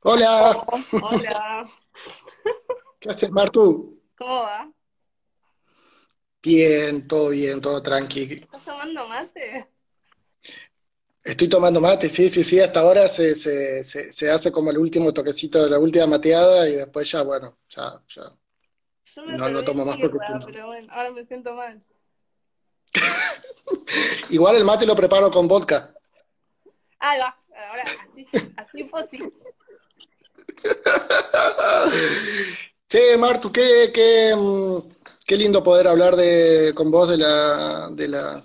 Hola. Hola. ¿Qué haces, Martu? ¿Cómo va? Bien, todo bien, todo tranqui. ¿Estás tomando mate? Estoy tomando mate, sí, sí, sí, hasta ahora se, se, se, se hace como el último toquecito de la última mateada y después ya, bueno, ya, ya. Yo me No, no serví tomo más porque pero bueno, ahora me siento mal. Igual el mate lo preparo con vodka. Ahí va, ahora así, así fue sí. Che, Martu, qué, qué, mm, qué lindo poder hablar de, con vos de la, de la,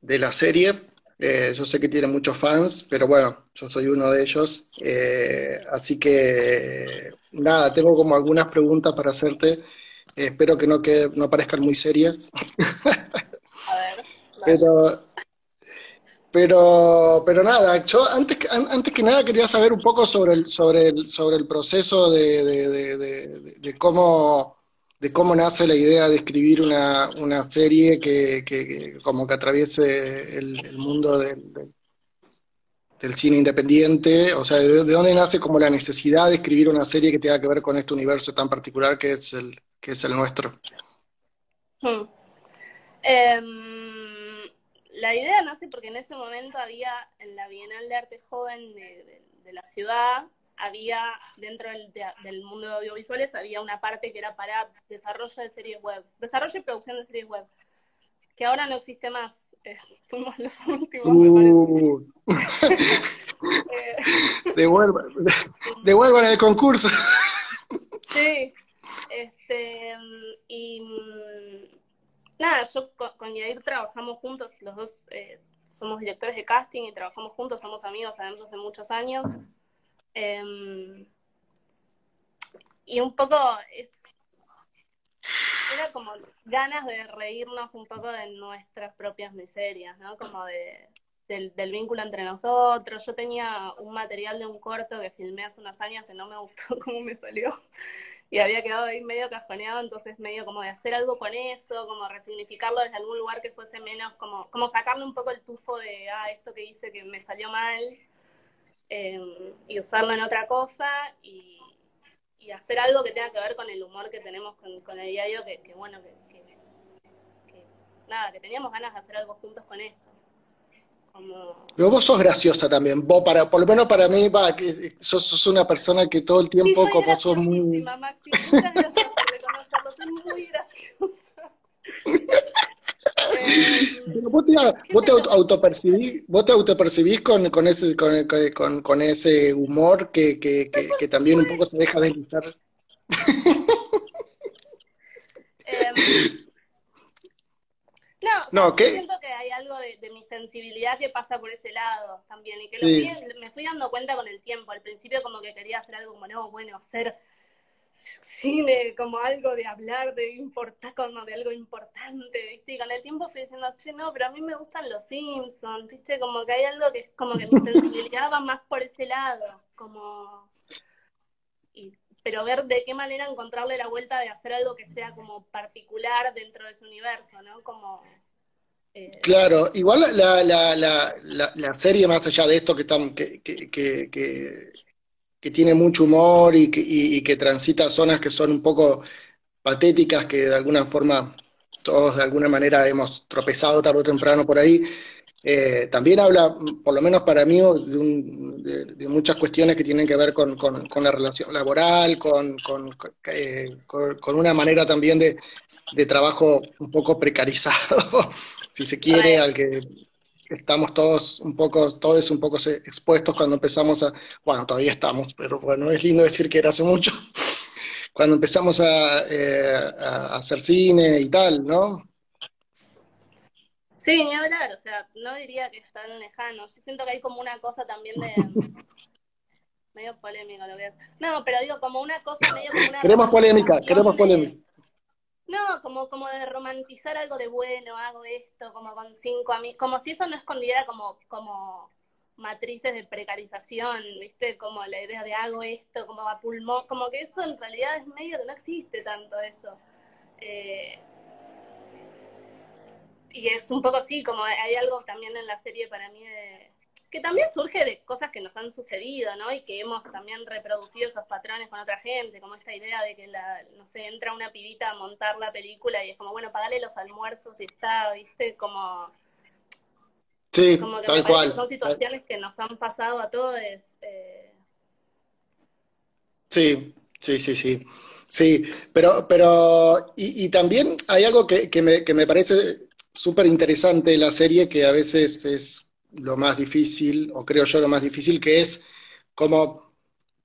de la serie. Eh, yo sé que tiene muchos fans, pero bueno, yo soy uno de ellos. Eh, así que nada, tengo como algunas preguntas para hacerte. Eh, espero que no, que no parezcan muy serias, A ver, pero, pero, pero nada, yo antes, antes que nada quería saber un poco sobre el, sobre el, sobre el proceso de, de, de, cómo, de cómo nace la idea de escribir una, una serie que, que, como que atraviese el, el mundo del, del- cine independiente, o sea, de, de dónde nace como la necesidad de escribir una serie que tenga que ver con este universo tan particular que es el, que es el nuestro. Hmm. Em, la idea nace porque en ese momento había en la Bienal de Arte Joven de, de- de la ciudad, había dentro del, de- del mundo de audiovisuales, había una parte que era para desarrollo de series web, desarrollo y producción de series web, que ahora no existe más. Eh, fuimos los últimos. Uh, Eh, devuelvan, devuelvan el concurso. Sí, este, y nada, yo con, Yair trabajamos juntos, los dos eh, somos directores de casting y trabajamos juntos, somos amigos además hace muchos años. Em, y un poco era como ganas de reírnos un poco de nuestras propias miserias, ¿no? Como de, del, del vínculo entre nosotros. Yo tenía un material de un corto que filmé hace unos años que no me gustó cómo me salió y había quedado ahí medio cajoneado, entonces medio como de hacer algo con eso, como resignificarlo desde algún lugar que fuese menos, como, como sacarle un poco el tufo de, ah, esto que hice que me salió mal, eh, y usarlo en otra cosa, y, y hacer algo que tenga que ver con el humor que tenemos con, el diario, que, que bueno, que- nada, que teníamos ganas de hacer algo juntos con eso. Como, Pero vos sos graciosa también, vos para, por lo menos para mí, va, que sos, sos una persona que todo el Sí, tiempo soy como sos muy... Maxi. Muchas gracias por reconocerlo. Soy muy graciosa. Eh, vos te, ¿Qué vos te autopercibís, vos te autopercibís con, con ese, con, con, con ese humor que, que, que, que también un poco se deja deslizar. Em, no, o sea, No, yo ¿qué? siento que hay algo de, de mi sensibilidad que pasa por ese lado también y que lo Sí. fui- me fui dando cuenta con el tiempo. Al principio como que quería hacer algo como, no, bueno, hacer cine como algo de hablar de importar como de algo importante, ¿viste? Y con el tiempo fui diciendo, che, no, pero a mí me gustan los Simpsons, ¿viste? Como que hay algo que es como que mi sensibilidad va más por ese lado, como... y- pero ver de qué manera encontrarle la vuelta de hacer algo que sea como particular dentro de su universo, ¿no? Como... eh, Claro, igual la, la, la, la, serie, más allá de esto que, tan, que, que, que, que- tiene mucho humor y que, y que transita zonas que son un poco patéticas, que de alguna forma todos de alguna manera hemos tropezado tarde o temprano por ahí, eh, también habla, por lo menos para mí, de, un- de- de muchas cuestiones que tienen que ver con, con- con la relación laboral, con, eh, con- una manera también de, de trabajo un poco precarizado, si se quiere, Re. al que estamos todos un poco, todos un poco expuestos cuando empezamos a, bueno, todavía estamos, pero bueno, es lindo decir que era hace mucho, cuando empezamos a, eh, a hacer cine y tal, ¿no? Sí, ni hablar, o sea, no diría que es tan lejano. Yo siento que hay como una cosa también de... medio polémico lo que es. No, pero digo, como una cosa medio como una Queremos polémica, queremos de- polémica. No, como, como de romantizar algo de bueno, hago esto, como con cinco amigos, como si eso no escondiera como, como matrices de precarización, ¿viste? Como la idea de hago esto, como a pulmón, como que eso en realidad es medio que no existe tanto eso. Eh, y es un poco así, como hay algo también en la serie para mí de, que también surge de cosas que nos han sucedido, ¿no? Y que hemos también reproducido esos patrones con otra gente, como esta idea de que, la, no sé, entra una pibita a montar la película y es como, bueno, pagale los almuerzos y está, ¿viste? Como... Sí, tal cual. son situaciones que nos han pasado a todos. Eh... Sí, sí, sí, sí. Sí, pero, pero y, y también hay algo que, que, me, que me parece súper interesante de la serie, que a veces es lo más difícil, o creo yo lo más difícil, que es como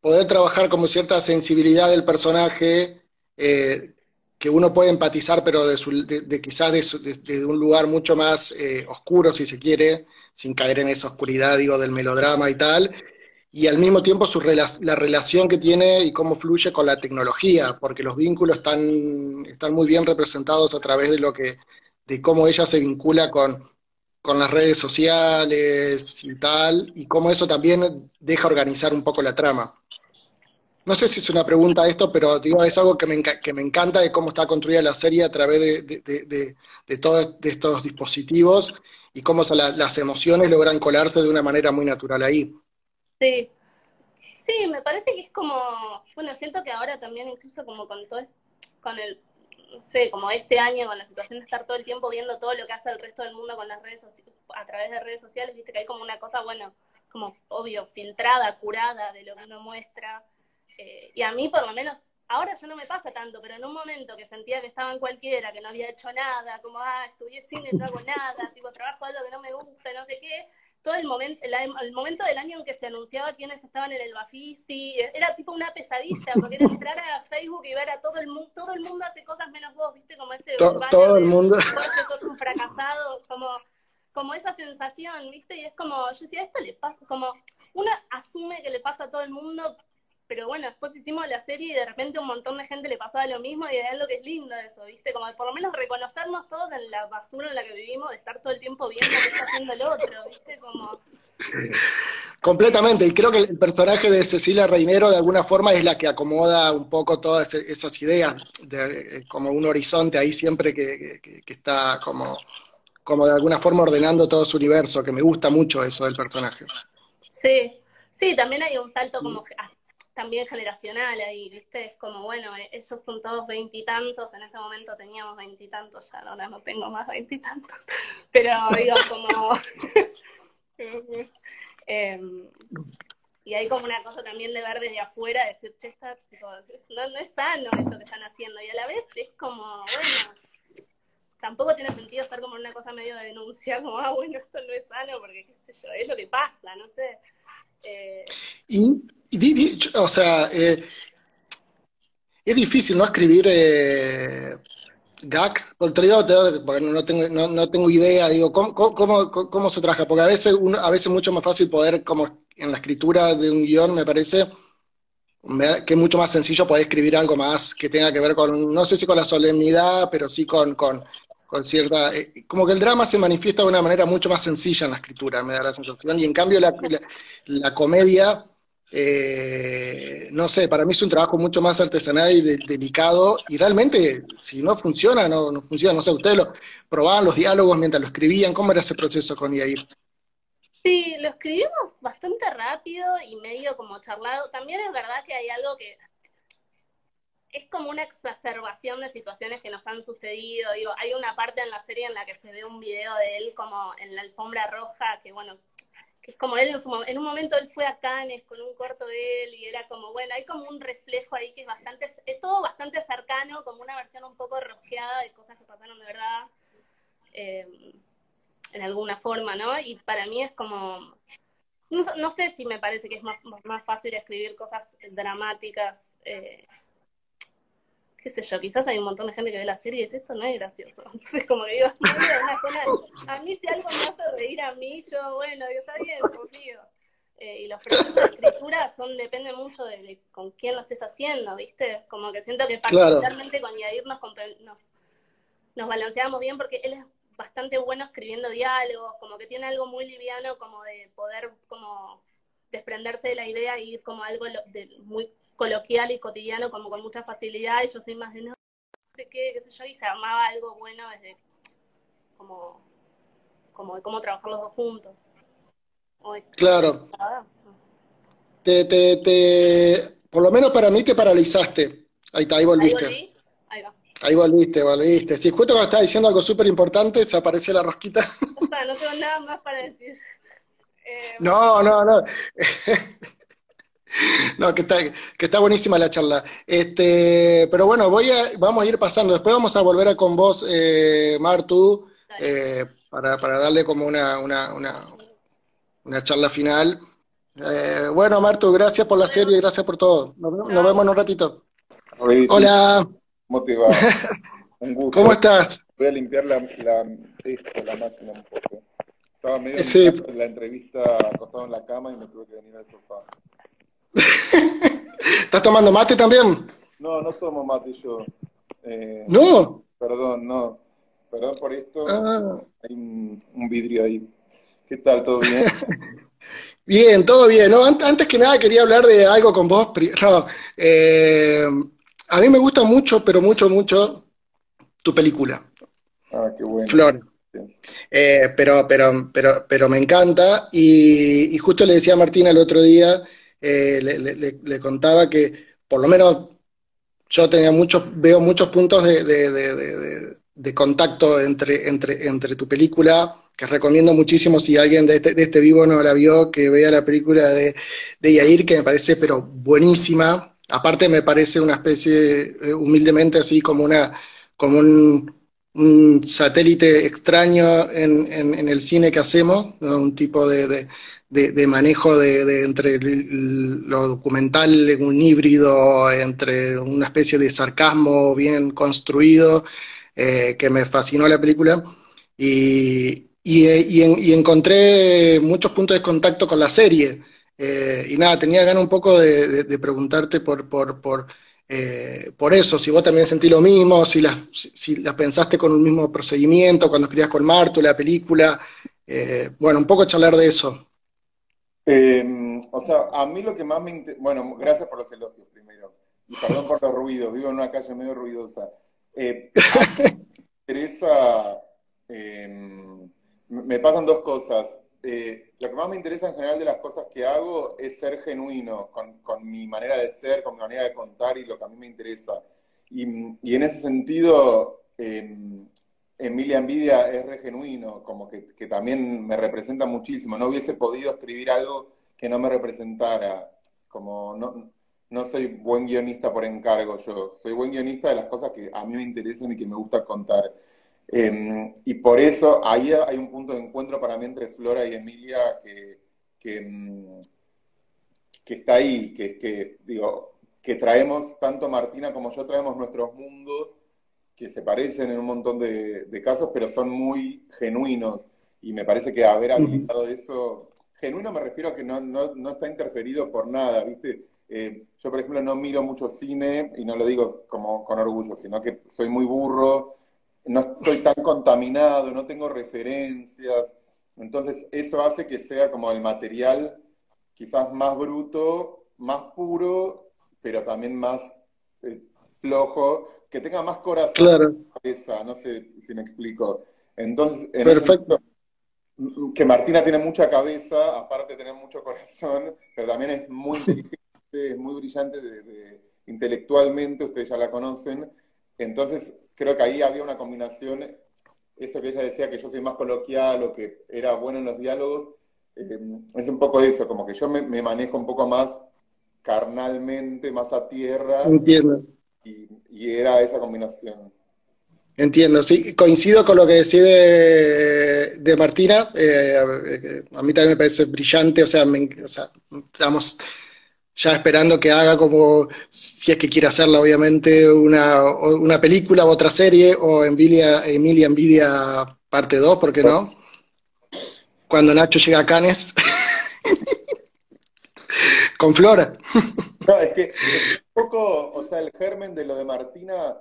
poder trabajar como cierta sensibilidad del personaje, eh, que uno puede empatizar, pero de, quizás desde un lugar mucho más eh, oscuro, si se quiere, sin caer en esa oscuridad, digo, del melodrama y tal, y al mismo tiempo su la relación que tiene y cómo fluye con la tecnología, porque los vínculos están, están muy bien representados a través de lo que, de cómo ella se vincula con, con las redes sociales y tal, y cómo eso también deja organizar un poco la trama. No sé si es una pregunta esto, pero digo, es algo que me, que me encanta de cómo está construida la serie a través de, de, de, todos estos dispositivos y cómo las emociones logran colarse de una manera muy natural ahí. Sí, sí, me parece que es como, bueno, siento que ahora también incluso como con todo, con el no sé, como este año con la situación de estar todo el tiempo viendo todo lo que hace el resto del mundo con las redes a través de redes sociales, viste que hay como una cosa, bueno, como obvio, filtrada, curada de lo que uno muestra. Eh, y a mí por lo menos, ahora ya no me pasa tanto, pero en un momento que sentía que estaba en cualquiera, que no había hecho nada, como, ah, estudié cine, no hago nada, tipo, trabajo algo que no me gusta, no sé qué, todo el momento, el, momento del año en que se anunciaba quiénes estaban en el Bafisi, era tipo una pesadilla, porque era entrar a Facebook y ver a todo el mundo, todo el mundo hace cosas menos vos, viste, como ese todo el mundo. Un fracasado, como, como esa sensación, viste, y es como, yo decía, esto le pasa, como, uno asume que le pasa a todo el mundo, pero bueno, después hicimos la serie y de repente un montón de gente le pasaba lo mismo y es lo que es lindo eso, ¿viste? Como por lo menos reconocernos todos en la basura en la que vivimos, de estar todo el tiempo viendo qué está haciendo el otro, ¿viste? Como... Completamente, y creo que el personaje de Cecilia Reinero de alguna forma es la que acomoda un poco todas esas ideas, de, eh, como un horizonte ahí siempre que, que está como, como de alguna forma ordenando todo su universo, que me gusta mucho eso del personaje. Sí, sí, también hay un salto como también generacional ahí, ¿viste? Es como, bueno, eh, ellos son todos veintitantos, en ese momento teníamos veintitantos, ya ahora no tengo más veintitantos, pero digo, como... Em, y hay como una cosa también de ver desde afuera, decir, che, está, no, no es sano esto que están haciendo, y a la vez es como, bueno, tampoco tiene sentido estar como una cosa medio de denuncia, como, ah, bueno, esto no es sano, porque qué sé yo, es lo que pasa, no sé. Y, o sea, eh, es difícil no escribir eh, gags, porque no tengo, no, no tengo idea, digo, ¿cómo, cómo, cómo, se trabaja? Porque a veces, uno, a veces es mucho más fácil poder, como en la escritura de un guion, me parece, que es mucho más sencillo poder escribir algo más que tenga que ver con, no sé si con la solemnidad, pero sí con, con cierta, eh, como que el drama se manifiesta de una manera mucho más sencilla en la escritura, me da la sensación, y en cambio la, la, comedia, eh, no sé, para mí es un trabajo mucho más artesanal y delicado, y realmente, si no funciona, no, no funciona, no sé, ustedes lo probaban los diálogos mientras lo escribían, ¿cómo era ese proceso con Yair? Sí, lo escribimos bastante rápido y medio como charlado. También es verdad que hay algo que es como una exacerbación de situaciones que nos han sucedido. Digo, hay una parte en la serie en la que se ve un video de él como en la alfombra roja, que bueno, que es como él en, su, en un momento él fue a Cannes con un corto de él y era como, bueno, hay como un reflejo ahí que es bastante, es todo bastante cercano, como una versión un poco rosqueada de cosas que pasaron de verdad, eh, en alguna forma, ¿no? Y para mí es como, no, sé si me parece que es más, más fácil escribir cosas dramáticas. Eh, qué sé yo, quizás hay un montón de gente que ve la serie y dice, esto no es gracioso. Entonces, como que digo, a mí si algo me hace reír a mí, yo, bueno, Dios está bien, confío. Eh, y los procesos de escritura son, depende mucho de, con quién lo estés haciendo, ¿viste? Como que siento que particularmente con Yair nos, nos, nos balanceamos bien porque él es bastante bueno escribiendo diálogos, como que tiene algo muy liviano como de poder como desprenderse de la idea e ir como algo de, muy coloquial y cotidiano como con mucha facilidad y yo soy más de no sé qué, qué sé yo, y se armaba algo bueno desde como, como de cómo trabajar los dos juntos. claro. Te, te, te, por lo menos para mí te paralizaste. Ahí está, ahí volviste. Ahí, ahí va. Ahí volviste, volviste. Si justo cuando estaba diciendo algo súper importante, se apareció la rosquita. no tengo nada más para decir. Eh, no, no, no. No, que está, que está buenísima la charla. Este, pero bueno, voy a, vamos a ir pasando. Después vamos a volver a con vos, eh, Martu, eh, para, para, darle como una, una, una, una charla final. Eh, bueno, Martu, gracias por la serie, gracias por todo. Nos, vemos en un ratito. Hola. ¿Cómo te va? Un gusto. ¿Cómo estás? Voy a limpiar la, la, la máquina un poco. Estaba medio en la entrevista acostado en la cama y me tuve que venir al sofá. ¿Estás tomando mate también? No, no tomo mate yo. Eh, no. Perdón, no. Perdón por esto. Ah. Hay un, vidrio ahí. ¿Qué tal? ¿Todo bien? bien, todo bien. No, antes que nada quería hablar de algo con vos. Eh, a mí me gusta mucho, pero mucho, mucho tu película. Ah, qué bueno. Flor. Eh, pero, pero, pero, pero me encanta. Y, y, justo le decía a Martina el otro día eh, le, contaba que por lo menos yo tenía muchos, veo muchos puntos de, contacto entre, entre, entre tu película, que recomiendo muchísimo si alguien de este, de este vivo no la vio, que vea la película de, de Yair, que me parece pero buenísima. Aparte me parece una especie, eh, humildemente así como una, como un, satélite extraño en, en, el cine que hacemos, un tipo de, de, manejo de, entre lo documental, un híbrido, entre una especie de sarcasmo bien construido, eh, que me fascinó la película. Y, y, encontré muchos puntos de contacto con la serie. Eh, y nada, tenía ganas un poco de, preguntarte por, por, por, eh, por, eso, si vos también sentí lo mismo, si la, si, la pensaste con un mismo procedimiento cuando escribías con Marto la película. bueno, un poco charlar de eso. Eh, o sea, a mí lo que más me interesa, bueno, gracias por los elogios primero, y perdón por los ruidos, vivo en una calle medio ruidosa. Eh, me interesa, em, me pasan dos cosas. Eh, lo que más me interesa en general de las cosas que hago es ser genuino con, con, mi manera de ser, con mi manera de contar y lo que a mí me interesa. Y, y en ese sentido, em, Emilia Envidia es re genuino, como que, también me representa muchísimo. No hubiese podido escribir algo que no me representara. Como no, no soy buen guionista por encargo yo, soy buen guionista de las cosas que a mí me interesan y que me gusta contar. Em, y por eso ahí hay un punto de encuentro para mí entre Flora y Emilia que, que, em, que está ahí, que, que, digo, que traemos, tanto Martina como yo traemos nuestros mundos que se parecen en un montón de, casos, pero son muy genuinos. Y me parece que haber habilitado eso, genuino me refiero a que no, no, está interferido por nada, ¿viste? Eh, yo, por ejemplo, no miro mucho cine, y no lo digo como con orgullo, sino que soy muy burro, no estoy tan contaminado, no tengo referencias. Entonces, eso hace que sea como el material quizás más bruto, más puro, pero también más eh, flojo, que tenga más corazón claro. cabeza, no sé si me explico. Entonces, en Perfecto. que Martina tiene mucha cabeza, aparte de tener mucho corazón, pero también es muy inteligente, es muy brillante de, intelectualmente, ustedes ya la conocen. Entonces, creo que ahí había una combinación, eso que ella decía que yo soy más coloquial o que era bueno en los diálogos, eh, es un poco eso, como que yo me, me manejo un poco más carnalmente, más a tierra. Entiendo y, era esa combinación. Entiendo, sí, coincido con lo que decía de, Martina, eh, a mí también me parece brillante, o sea, estamos ya esperando que haga como, si es que quiere hacerla, obviamente, una, una película o otra serie, o Emilia, Emilia Envidia parte 2, ¿por qué no? Cuando Nacho llega a Canes. con Flora. No, es que un poco, o sea, el germen de lo de Martina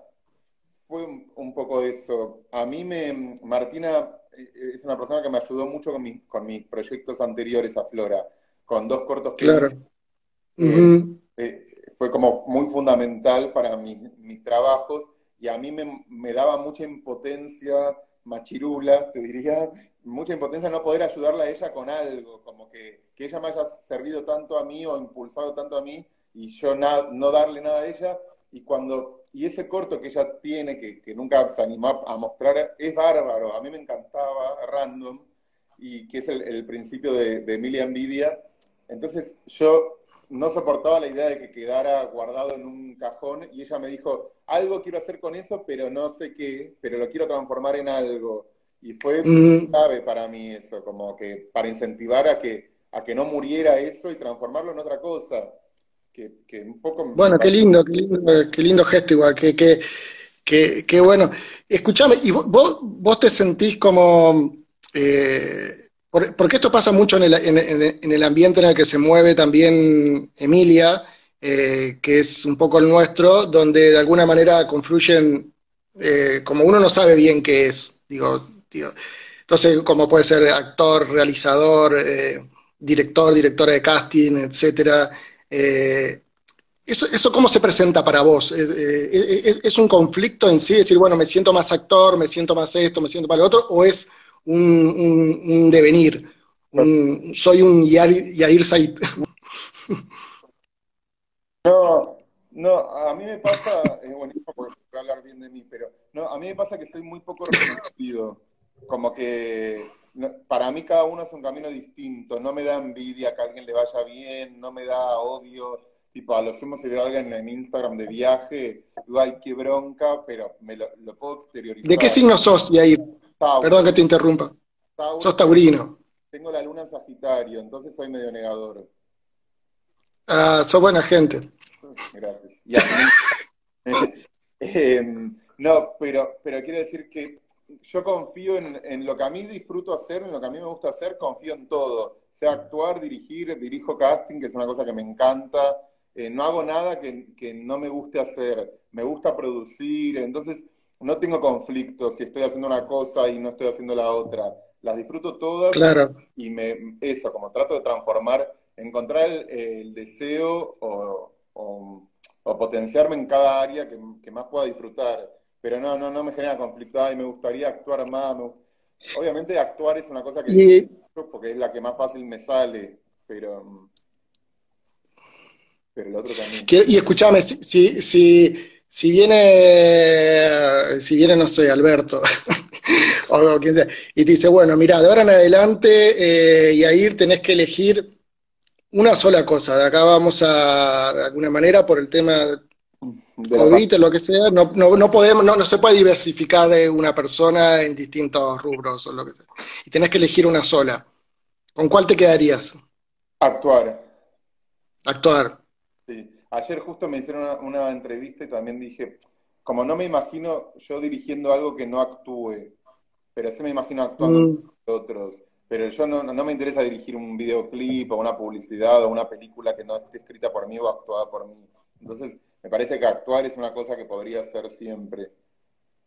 fue un, poco eso. A mí me, Martina eh, es una persona que me ayudó mucho con, con mis proyectos anteriores a Flora, con dos cortos que claro. Eh, fue como muy fundamental para mis, mis trabajos y a mí me, me, daba mucha impotencia machirula, te diría, mucha impotencia no poder ayudarla a ella con algo, como que, que ella me haya servido tanto a mí o impulsado tanto a mí y yo no darle nada a ella. Y cuando y ese corto que ella tiene, que, que nunca se animó a mostrar, es bárbaro. A mí me encantaba, random, y que es el, principio de, de Emilia Envidia. Entonces yo no soportaba la idea de que quedara guardado en un cajón y ella me dijo, algo quiero hacer con eso, pero no sé qué, pero lo quiero transformar en algo. Y fue mm. clave para mí eso, como que para incentivar a que, a que no muriera eso y transformarlo en otra cosa. Que, un poco... Bueno, qué lindo, qué lindo, qué lindo gesto igual, que, que, que, bueno. Escuchame, ¿y vos, vos te sentís como... Eh, porque esto pasa mucho en el, en, el, ambiente en el que se mueve también Emilia, eh, que es un poco el nuestro, donde de alguna manera confluyen, eh, como uno no sabe bien qué es, digo, entonces como puede ser actor, realizador, eh, director, directora de casting, etcétera. Eso, ¿Eso cómo se presenta para vos? ¿Es, un conflicto en sí? Decir, bueno, me siento más actor, me siento más esto, me siento más lo otro, o es un, devenir. soy un Yair, Said. No, no, a mí me pasa, es buenísimo porque hablar bien de mí, pero no, a mí me pasa que soy muy poco reconocido. Como que para mí cada uno es un camino distinto. No me da envidia que a alguien le vaya bien, no me da odio. Tipo, a lo sumo si veo a alguien en Instagram de viaje, digo, ay, qué bronca, pero me lo, puedo exteriorizar. ¿De qué signo sos, Yair? Perdón que te interrumpa. Sos taurino. Tengo la luna en Sagitario, entonces soy medio negador. Ah, sos buena gente. Gracias. Em, no, pero, pero quiero decir que yo confío en, lo que a mí disfruto hacer, en lo que a mí me gusta hacer, confío en todo. Sea actuar, dirigir, dirijo casting, que es una cosa que me encanta. Eh, no hago nada que, que, no me guste hacer. Me gusta producir. Entonces, no tengo conflicto si estoy haciendo una cosa y no estoy haciendo la otra. Las disfruto todas claro. y me, eso, como trato de transformar, encontrar el, deseo o, potenciarme en cada área que, más pueda disfrutar. Pero no, no, no me genera conflicto. y me gustaría actuar más. Obviamente actuar es una cosa que porque es la que más fácil me sale, pero pero el otro también. Y escúchame, si, si, si si viene, si viene, no sé, Alberto, o quien sea, y te dice, bueno, mira, de ahora en adelante, eh, y ahí tenés que elegir una sola cosa, de acá vamos a, de alguna manera, por el tema de COVID o lo que sea, no, no, no podemos, no, no, se puede diversificar eh, una persona en distintos rubros o lo que sea, y tenés que elegir una sola. ¿Con cuál te quedarías? Actuar. Actuar. Sí. Ayer justo me hicieron una, entrevista y también dije, como no me imagino yo dirigiendo algo que no actúe, pero sí me imagino actuando mm. con otros. Pero yo no, no, me interesa dirigir un videoclip o una publicidad o una película que no esté escrita por mí o actuada por mí. Entonces, me parece que actuar es una cosa que podría hacer siempre.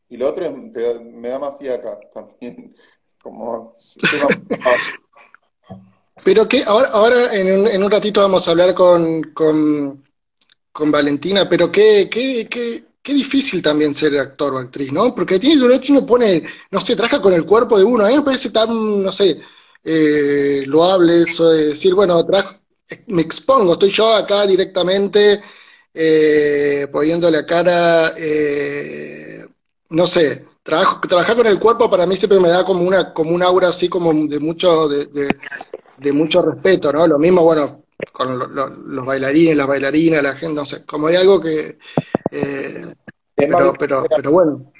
Y lo otro es, me da más fiaca también. Como, Pero que ahora, ahora en, un, en un ratito vamos a hablar con, con con Valentina, pero qué, qué, qué, qué difícil también ser actor o actriz, ¿no? Porque tiene que uno pone, no sé, trabaja con el cuerpo de uno, a mí me parece tan, no sé, eh, loable eso de decir, bueno, me expongo, estoy yo acá directamente eh, poniendo la cara, eh, no sé, trabajo, trabajar con el cuerpo para mí siempre me da como una, como un aura así como de mucho, de, de mucho respeto, ¿no? Lo mismo, bueno, con los bailarines, las bailarinas, la gente, no sé, como hay algo que... Eh, pero, pero, pero bueno.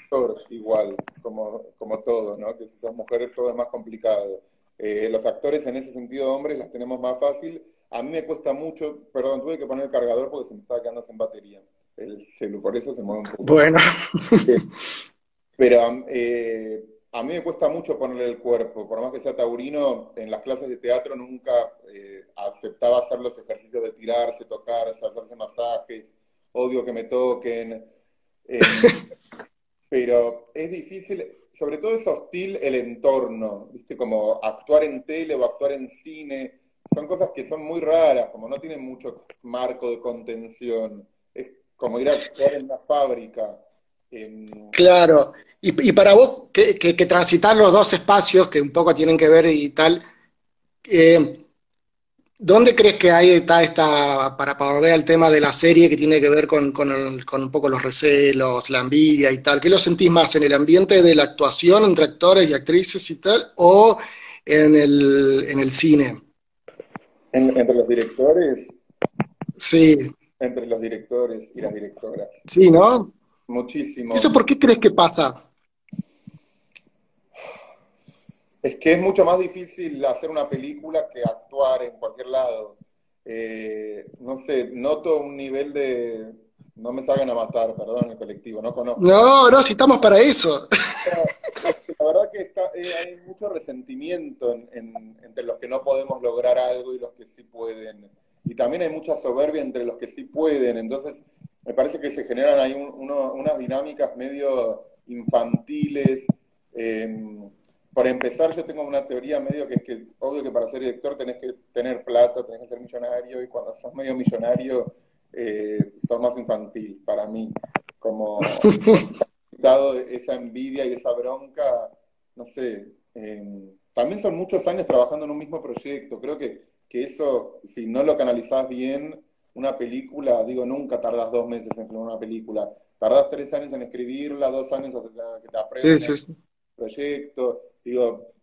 Igual, como, como todo, ¿no? Que si son mujeres todo es más complicado. Eh, los actores en ese sentido, hombres, las tenemos más fácil. A mí me cuesta mucho, perdón, tuve que poner el cargador porque se me estaba quedando sin batería. El celu, por eso se mueve un poco. Bueno. pero eh, a mí me cuesta mucho ponerle el cuerpo, por más que sea taurino, en las clases de teatro nunca aceptaba hacer los ejercicios de tirarse, tocarse, hacerse masajes, odio que me toquen. Eh, pero es difícil, sobre todo es hostil el entorno, ¿viste? Como actuar en tele o actuar en cine, son cosas que son muy raras, como no tienen mucho marco de contención. Es como ir a actuar en una fábrica. Claro. Y, para vos, que, que, transitar los dos espacios, que un poco tienen que ver y tal, eh, ¿dónde crees que hay está esta, para, para volver al tema de la serie que tiene que ver con, con, un poco los recelos, la envidia y tal? ¿Qué lo sentís más en el ambiente de la actuación entre actores y actrices y tal, o en el, en el cine? ¿Entre los directores? Sí. Entre los directores y las directoras. Sí, ¿no? Muchísimo. ¿Eso por qué crees que pasa? Es que es mucho más difícil hacer una película que actuar en cualquier lado. Eh, no sé, noto un nivel de... No me salgan a matar, perdón, el colectivo, no conozco. No, no, si estamos para eso. La verdad que eh, hay mucho resentimiento entre los que no podemos lograr algo y los que sí pueden. Y también hay mucha soberbia entre los que sí pueden. Entonces, me parece que se generan ahí unas dinámicas medio infantiles. Eh, para empezar, yo tengo una teoría medio que es que, obvio que para ser director tenés que tener plata, tenés que ser millonario, y cuando sos medio millonario, eh, sos más infantil, para mí. Como dado esa envidia y esa bronca, no sé, em, también son muchos años trabajando en un mismo proyecto. Creo que, que eso, si no lo canalizás bien, una película, digo, nunca tardas dos meses en filmar una película. Tardas tres años en escribirla, dos años en que te aprendas el proyecto digo,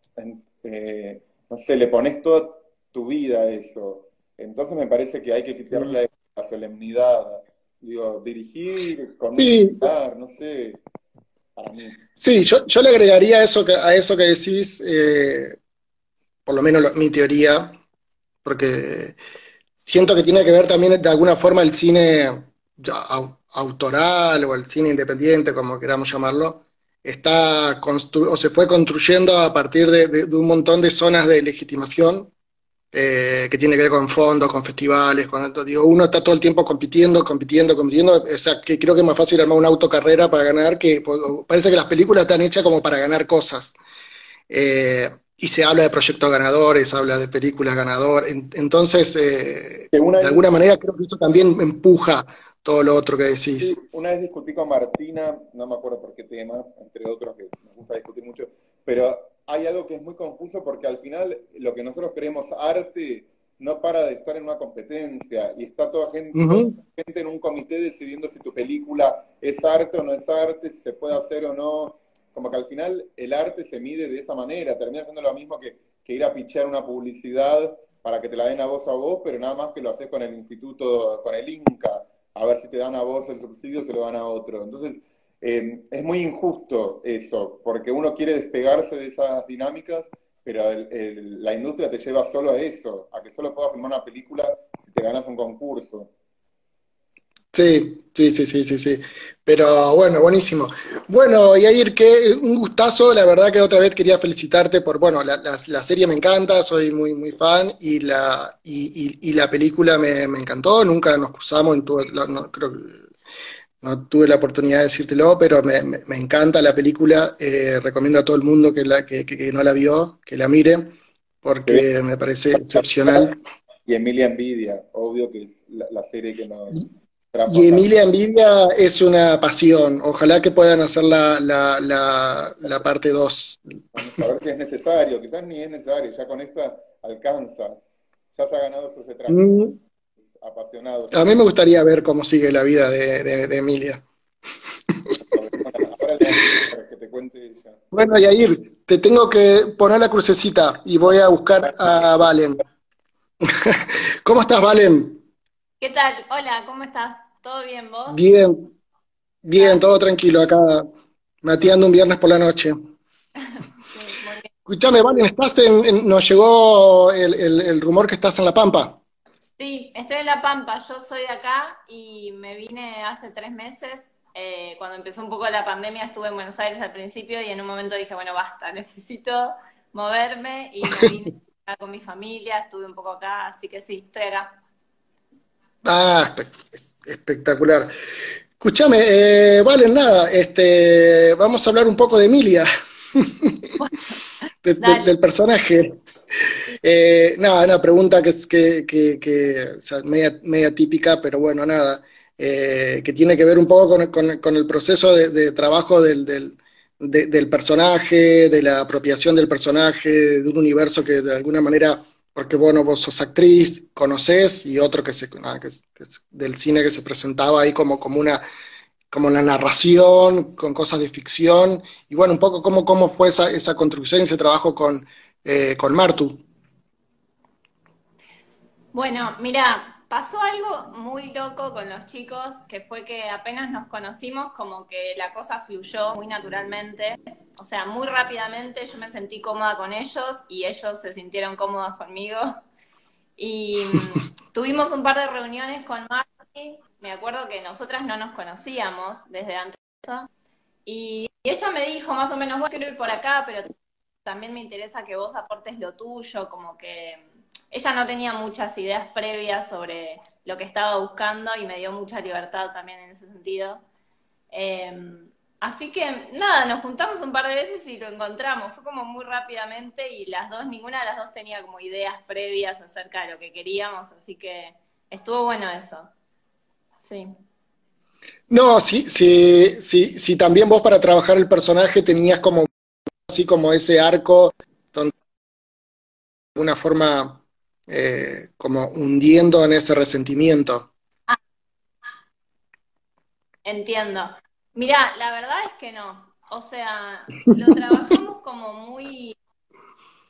eh, no sé, le pones toda tu vida a eso. Entonces me parece que hay que quitarle la solemnidad. Digo, dirigir, con no sé, para mí. Sí, yo, yo le agregaría eso que, a eso que decís, eh, por lo menos mi teoría, porque siento que tiene que ver también de alguna forma el cine autoral o el cine independiente, como queramos llamarlo, está o se fue construyendo a partir de, un montón de zonas de legitimación eh, que tiene que ver con fondos, con festivales, con digo, uno está todo el tiempo compitiendo, compitiendo, compitiendo, o sea, que creo que es más fácil armar una autocarrera para ganar que pues, parece que las películas están hechas como para ganar cosas. Eh, y se habla de proyectos ganadores, habla de películas ganadores, entonces, eh, de alguna manera creo que eso también empuja todo lo otro que decís. una vez discutí con Martina, no me acuerdo por qué tema, entre otros que nos gusta discutir mucho, pero hay algo que es muy confuso porque al final lo que nosotros creemos arte no para de estar en una competencia y está toda gente, gente en un comité decidiendo si tu película es arte o no es arte, si se puede hacer o no. Como que al final el arte se mide de esa manera, termina siendo lo mismo que, que ir a pichar una publicidad para que te la den a vos a vos, pero nada más que lo haces con el instituto, con el INCA a ver si te dan a vos el subsidio, se lo dan a otro. Entonces, em, es muy injusto eso, porque uno quiere despegarse de esas dinámicas, pero la industria te lleva solo a eso, a que solo puedas filmar una película si te ganas un concurso. Sí, sí, sí, sí, sí, sí. Pero bueno, buenísimo. Bueno, Yair, que un gustazo. La verdad que otra vez quería felicitarte por, bueno, la, la, serie me encanta, soy muy, muy fan y la, y, y, la película me, me, encantó. Nunca nos cruzamos, en tu, no, creo no tuve la oportunidad de decírtelo, pero me, me, encanta la película. Eh, recomiendo a todo el mundo que, la, que, que, no la vio, que la mire, porque me parece excepcional. Y Emilia Envidia, obvio que es la, la serie que nos y Emilia Envidia es una pasión. Ojalá que puedan hacer la, la, la, la parte 2. a ver si es necesario. Quizás ni es necesario. Ya con esta alcanza. Ya se ha ganado sus detrás. Mm. Apasionado. A mí me gustaría ver cómo sigue la vida de, de, Emilia. Bueno, Yair, te tengo que poner la crucecita y voy a buscar a Valen. ¿Cómo estás, Valen? ¿Qué tal? Hola, ¿cómo estás? ¿Todo bien vos? Bien, bien, todo tranquilo acá, mateando un viernes por la noche. Escúchame, Valen, estás en, nos llegó el, rumor que estás en La Pampa. Sí, estoy en La Pampa, yo soy de acá y me vine hace tres meses. Eh, cuando empezó un poco la pandemia estuve en Buenos Aires al principio y en un momento dije, bueno, basta, necesito moverme y me vine acá con mi familia, estuve un poco acá, así que sí, estoy acá. Ah, espectacular. Escúchame, eh, vale, nada, este, vamos a hablar un poco de Emilia, del personaje. Eh, nada, una pregunta que es que, que, que media, típica, pero bueno, nada. eh, que tiene que ver un poco con, el proceso de, trabajo del, del, personaje, de la apropiación del personaje, de un universo que de alguna manera, porque bueno, vos sos actriz, conocés, y otro que, se, que, del cine que se presentaba ahí como, como una como la narración, con cosas de ficción, y bueno, un poco cómo, cómo fue esa, esa construcción, ese trabajo con, eh, con Martu. Bueno, mira, pasó algo muy loco con los chicos, que fue que apenas nos conocimos, como que la cosa fluyó muy naturalmente, o sea, muy rápidamente yo me sentí cómoda con ellos y ellos se sintieron cómodos conmigo. Y tuvimos un par de reuniones con Marty me acuerdo que nosotras no nos conocíamos desde antes de eso, y ella me dijo más o menos, voy a ir por acá, pero también me interesa que vos aportes lo tuyo, como que ella no tenía muchas ideas previas sobre lo que estaba buscando y me dio mucha libertad también en ese sentido. Em, así que nada, nos juntamos un par de veces y lo encontramos. Fue como muy rápidamente y las dos, ninguna de las dos tenía como ideas previas acerca de lo que queríamos, así que estuvo bueno eso. Sí. No, sí, sí, sí, sí, también vos para trabajar el personaje tenías como así como ese arco donde de alguna forma eh, como hundiendo en ese resentimiento. Ah. Entiendo. Mira, la verdad es que no. O sea, lo trabajamos como muy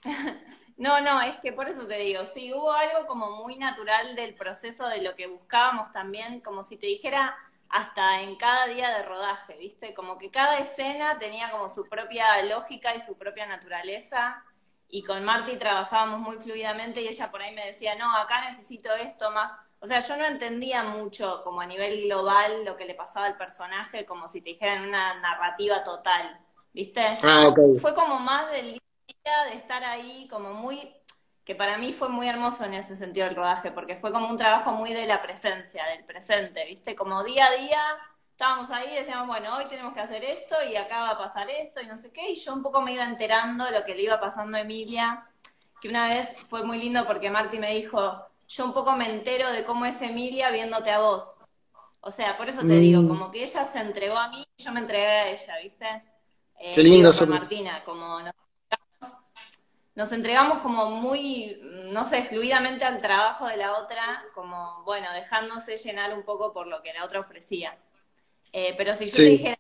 No, no, es que por eso te digo, sí, hubo algo como muy natural del proceso de lo que buscábamos también, como si te dijera hasta en cada día de rodaje, ¿viste? Como que cada escena tenía como su propia lógica y su propia naturaleza. Y con Marty trabajábamos muy fluidamente y ella por ahí me decía, no, acá necesito esto más. O sea, yo no entendía mucho como a nivel global lo que le pasaba al personaje, como si te dijeran una narrativa total, ¿viste? Ah, Fue como más del de estar ahí como muy, que para mí fue muy hermoso en ese sentido el rodaje, porque fue como un trabajo muy de la presencia, del presente, ¿viste? Como día a día estábamos ahí y decíamos, bueno, hoy tenemos que hacer esto y acá va a pasar esto y no sé qué, y yo un poco me iba enterando de lo que le iba pasando a Emilia, que una vez fue muy lindo porque Marty me dijo, yo un poco me entero de cómo es Emilia viéndote a vos. O sea, por eso te digo, mm. como que ella se entregó a mí y yo me entregué a ella, ¿viste? Eh, Qué lindo con Martina, como nos entregamos como muy, no sé, fluidamente al trabajo de la otra, como, bueno, dejándose llenar un poco por lo que la otra ofrecía. Eh, pero si yo te dijera,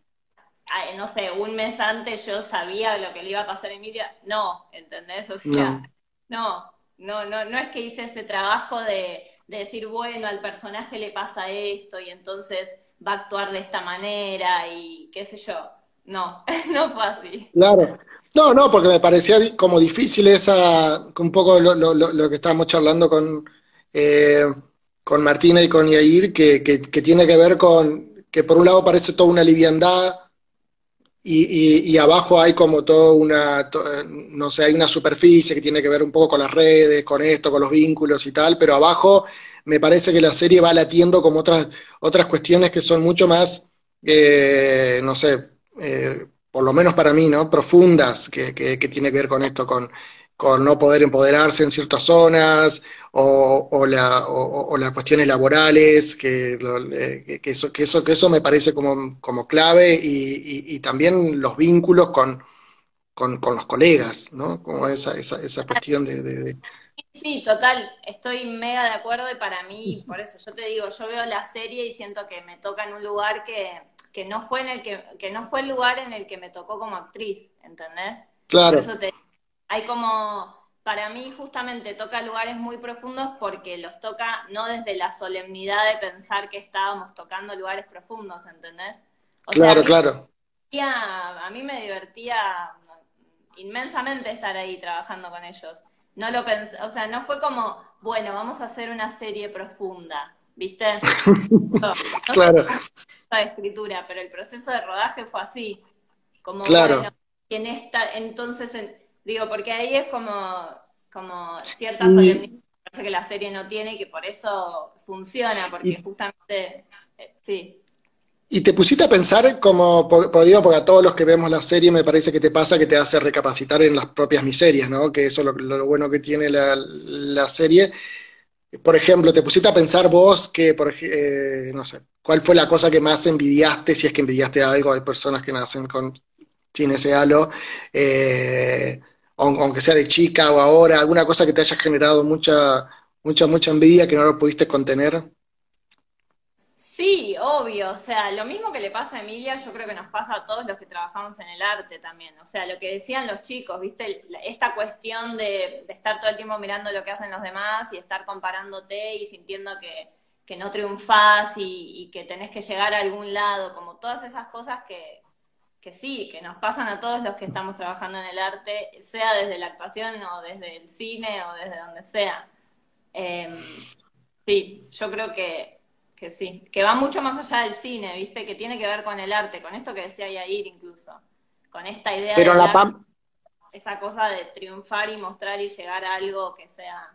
no sé, un mes antes yo sabía lo que le iba a pasar a Emilia, no, ¿entendés? O sea, no, no, no, no, es que hice ese trabajo de, de decir, bueno, al personaje le pasa esto y entonces va a actuar de esta manera y qué sé yo. No, no fue así. Claro. No, no, porque me parecía como difícil esa, un poco lo, lo, lo que estábamos charlando con, eh, con Martina y con Yair, que, que, tiene que ver con que por un lado parece toda una liviandad y, y, abajo hay como toda una, no sé, hay una superficie que tiene que ver un poco con las redes, con esto, con los vínculos y tal, pero abajo me parece que la serie va latiendo como otras, otras cuestiones que son mucho más, eh, no sé, eh, por lo menos para mí, ¿no? Profundas, que, que, tiene que ver con esto, con, con no poder empoderarse en ciertas zonas, o, o, la, o, las cuestiones laborales, que, eh, que, eso, que, eso, que eso me parece como, como clave, y, y, también los vínculos con, con, con, los colegas, ¿no? Como esa, esa, esa cuestión de, de... Sí, total, estoy mega de acuerdo y para mí, por eso yo te digo, yo veo la serie y siento que me toca en un lugar que, que no fue en el que, que no fue el lugar en el que me tocó como actriz, ¿entendés? Claro. eso te, hay como, para mí justamente toca lugares muy profundos porque los toca no desde la solemnidad de pensar que estábamos tocando lugares profundos, ¿entendés? claro, claro. A mí me divertía inmensamente estar ahí trabajando con ellos. No lo pensé, o sea, no fue como, bueno, vamos a hacer una serie profunda. ¿viste? claro. La escritura, pero el proceso de rodaje fue así. Como, claro. en esta, entonces, digo, porque ahí es como, como cierta solemnidad que la serie no tiene y que por eso funciona, porque justamente, eh, sí. Y te pusiste a pensar, como digo, porque a todos los que vemos la serie me parece que te pasa que te hace recapacitar en las propias miserias, ¿no? Que eso es lo, lo bueno que tiene la, la serie por ejemplo, te pusiste a pensar vos que, por, eh, no sé, ¿cuál fue la cosa que más envidiaste, si es que envidiaste algo? Hay personas que nacen con, sin ese halo, eh, aunque sea de chica o ahora, alguna cosa que te haya generado mucha, mucha, mucha envidia que no lo pudiste contener. Sí, obvio, o sea, lo mismo que le pasa a Emilia, yo creo que nos pasa a todos los que trabajamos en el arte también, o sea, lo que decían los chicos, viste, esta cuestión de, estar todo el tiempo mirando lo que hacen los demás y estar comparándote y sintiendo que, no triunfás y, que tenés que llegar a algún lado, como todas esas cosas que, que sí, que nos pasan a todos los que estamos trabajando en el arte, sea desde la actuación o desde el cine o desde donde sea. Em, sí, yo creo que que sí, que va mucho más allá del cine, ¿viste? Que tiene que ver con el arte, con esto que decía Yair incluso, con esta idea Pero de la esa cosa de triunfar y mostrar y llegar a algo que sea...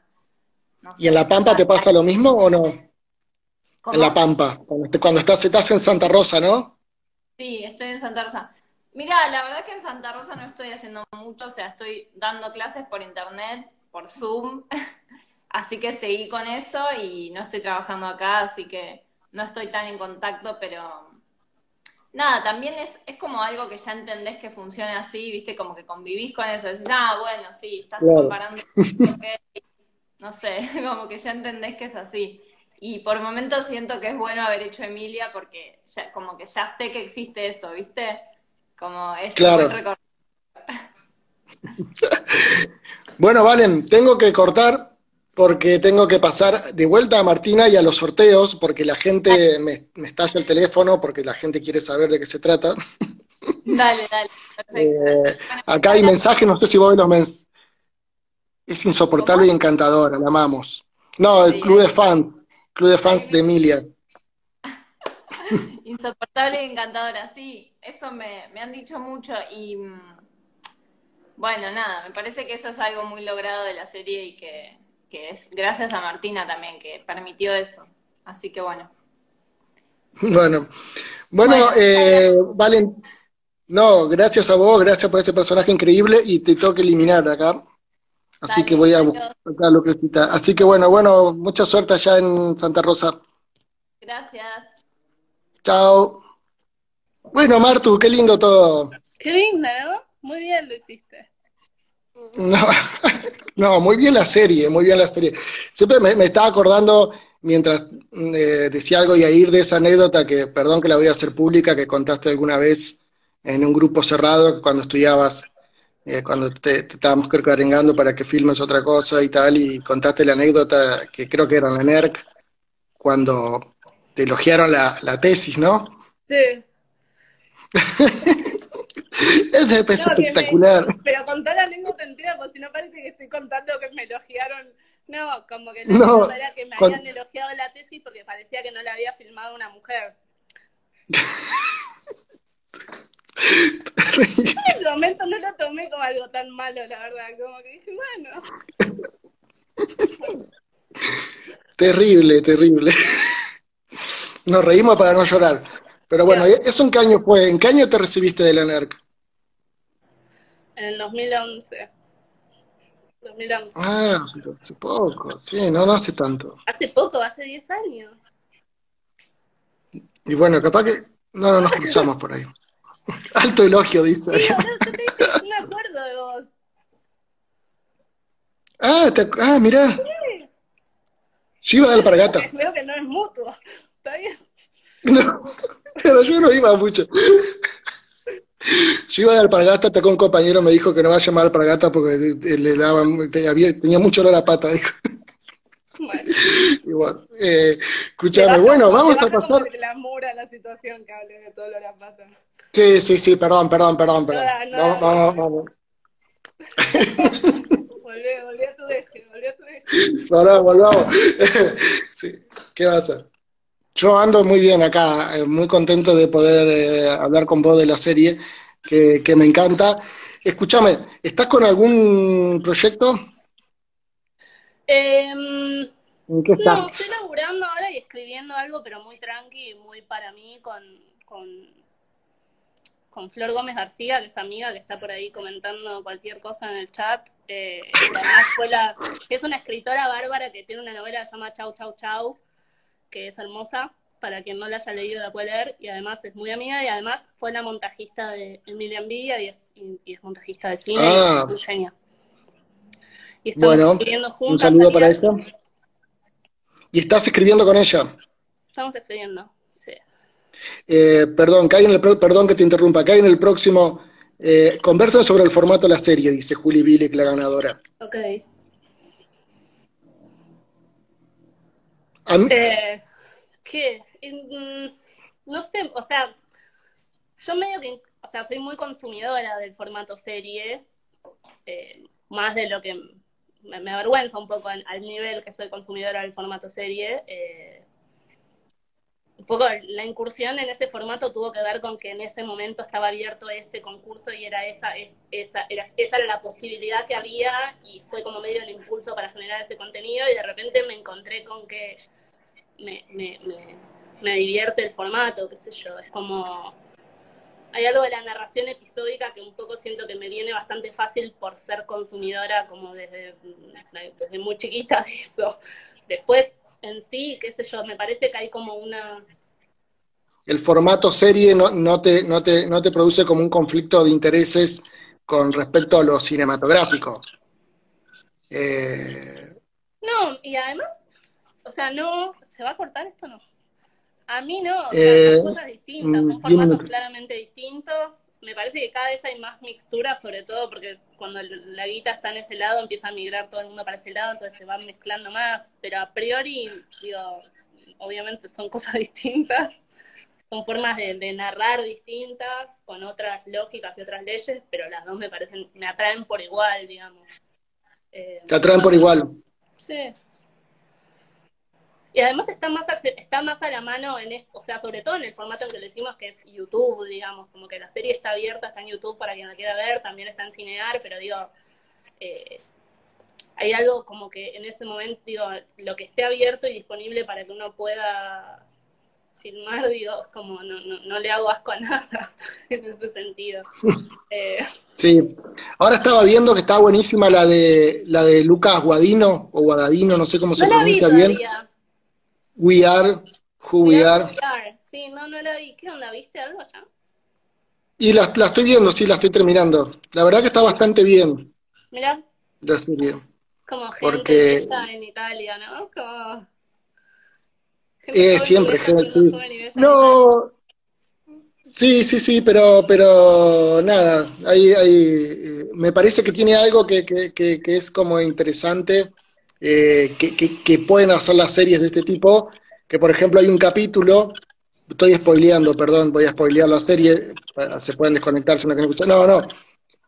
¿Y en La Pampa te pasa lo mismo o no? En La Pampa, cuando estás, estás en Santa Rosa, ¿no? Sí, estoy en Santa Rosa. Mira, la verdad que en Santa Rosa no estoy haciendo mucho, o sea, estoy dando clases por internet, por Zoom, Así que seguí con eso y no estoy trabajando acá, así que no estoy tan en contacto, pero nada, también es, es como algo que ya entendés que funciona así, viste, como que convivís con eso, decís, ah, bueno, sí, estás comparando, no sé, como que ya entendés que es así. Y por momentos siento que es bueno haber hecho Emilia porque ya, como que ya sé que existe eso, ¿viste? Como es claro. bueno, Valen, tengo que cortar, porque tengo que pasar de vuelta a Martina y a los sorteos, porque la gente me, me estalla el teléfono, porque la gente quiere saber de qué se trata. Dale, dale, eh, acá hay mensajes, no sé si vos los mensajes. Es insoportable y encantadora, la amamos. No, el club de fans, club de fans de Emilia. Insoportable y encantadora, sí, eso me, me han dicho mucho y mm, bueno, nada, me parece que eso es algo muy logrado de la serie y que, que es gracias a Martina también que permitió eso. Así que bueno. Bueno, bueno, eh, Valen, no, gracias a vos, gracias por ese personaje increíble y te tengo que eliminar acá. Así que voy a buscar Lucrecita. Así que bueno, bueno, mucha suerte allá en Santa Rosa. Gracias. Chao. Bueno, Martu, qué lindo todo. Qué lindo, ¿no? Muy bien lo hiciste. No, no, muy bien la serie, muy bien la serie. Siempre me, estaba acordando, mientras eh, decía algo y a ir de esa anécdota, que perdón que la voy a hacer pública, que contaste alguna vez en un grupo cerrado, cuando estudiabas, eh, cuando te, estábamos cargando para que filmes otra cosa y tal, y contaste la anécdota que creo que era en la NERC, cuando te elogiaron la, la tesis, ¿no? Sí. Es espectacular. pero contá la anécdota entera, porque si no parece que estoy contando que me elogiaron. No, como que no, era que me habían elogiado la tesis porque parecía que no la había filmado una mujer. en ese momento no lo tomé como algo tan malo, la verdad. Como que dije, bueno. Terrible, terrible. Nos reímos para no llorar. Pero bueno, ¿eso en qué año fue? ¿En qué año te recibiste de la NERC? En el 2011. 2011. Ah, hace poco, sí, no, no hace tanto. Hace poco, hace 10 años. Y bueno, capaz que no, no nos cruzamos por ahí. Alto elogio, dice. Sí, no, me acuerdo de vos. Ah, te, ah mirá. Sí. Yo iba a dar alpargata. Veo que no es mutuo. Está bien. No, pero yo no iba mucho. Yo iba de alpargata hasta que un compañero me dijo que no vaya a llamar alpargata porque le daba, tenía mucho olor a pata, dijo. Bueno. Y bueno, eh, escúchame, bueno, vamos a pasar. La mura la situación que hable de todo olor a pata. Sí, sí, sí, perdón, perdón, perdón, perdón. vamos, vamos, vamos. volví, volví a tu deje, volví a tu deje. Volvamos, volvamos. sí, ¿qué va a hacer? Yo ando muy bien acá, eh, muy contento de poder eh, hablar con vos de la serie, que, me encanta. Escúchame, ¿estás con algún proyecto? Em, ¿En qué estás? No, estoy laburando ahora y escribiendo algo, pero muy tranqui, muy para mí, con, con, con Flor Gómez García, que es amiga que está por ahí comentando cualquier cosa en el chat. Eh, la, es una escritora bárbara que tiene una novela que se llama Chau Chau Chau, que es hermosa, para quien no la haya leído la puede leer, y además es muy amiga, y además fue la montajista de Emilia Envidia, y es, y, es montajista de cine, Ah. y es genia. Y estamos Bueno, escribiendo un juntas. saludo para ella. ¿Y estás escribiendo con ella? Estamos escribiendo, sí. Eh, perdón, que hay en el perdón que te interrumpa, que hay en el próximo. Eh, conversan sobre el formato de la serie, dice Juli Bilek, la ganadora. Ok. Mí- Eh, ¿Qué? Mm, No sé, o sea, yo medio que, o sea, soy muy consumidora del formato serie, eh, más de lo que me, avergüenza un poco al, nivel que soy consumidora del formato serie. eh, un poco la incursión en ese formato tuvo que ver con que en ese momento estaba abierto ese concurso y era esa, es- esa, era, esa era la posibilidad que había y fue como medio el impulso para generar ese contenido y de repente me encontré con que me, me, me, me divierte el formato, qué sé yo, es como... Hay algo de la narración episódica que un poco siento que me viene bastante fácil por ser consumidora como desde, desde muy chiquita de eso. Después, en sí, qué sé yo, me parece que hay como una... el formato serie no, no, te, no, te, no te produce como un conflicto de intereses con respecto a lo cinematográfico. Eh, No, y además, o sea, no, ¿se va a cortar esto o no? A mí no, o sea, Eh, son cosas distintas, mm, son diez formatos claramente distintos. Me parece que cada vez hay más mixtura, sobre todo porque cuando la guita está en ese lado empieza a migrar todo el mundo para ese lado, entonces se van mezclando más. Pero a priori, digo, obviamente son cosas distintas, son formas de, de narrar distintas, con otras lógicas y otras leyes, pero las dos me parecen, me atraen por igual, digamos. Eh, te atraen por igual. Sí. Y además está más, está más a la mano, en o sea, sobre todo en el formato en que lo decimos, que es YouTube, digamos, como que la serie está abierta, está en YouTube para quien la quiera ver, también está en Cinear, pero digo, eh, hay algo como que en ese momento, digo, lo que esté abierto y disponible para que uno pueda filmar, digo, es como no, no, no le hago asco a nada en ese sentido. Eh, Sí. Ahora estaba viendo que está buenísima la de la de Lucas Guadino o Guadadino, no sé cómo se no la vi pronuncia bien. todavía. We are who we are. Sí, no, no la vi. ¿Qué onda? ¿Viste algo ya? Y la, la estoy viendo, sí, la estoy terminando. La verdad que está bastante bien Mirá, la serie. como gente Porque- que está en Italia, ¿no? Como... Eh, joven y siempre, gente, sí. No, sí, sí, sí, pero, pero nada, hay, hay, eh, me parece que tiene algo que, que, que, que es como interesante, eh, que, pueden hacer las series de este tipo, que por ejemplo hay un capítulo, estoy spoileando, perdón, voy a spoilear la serie, se pueden desconectar si no quieren escuchar, no, no,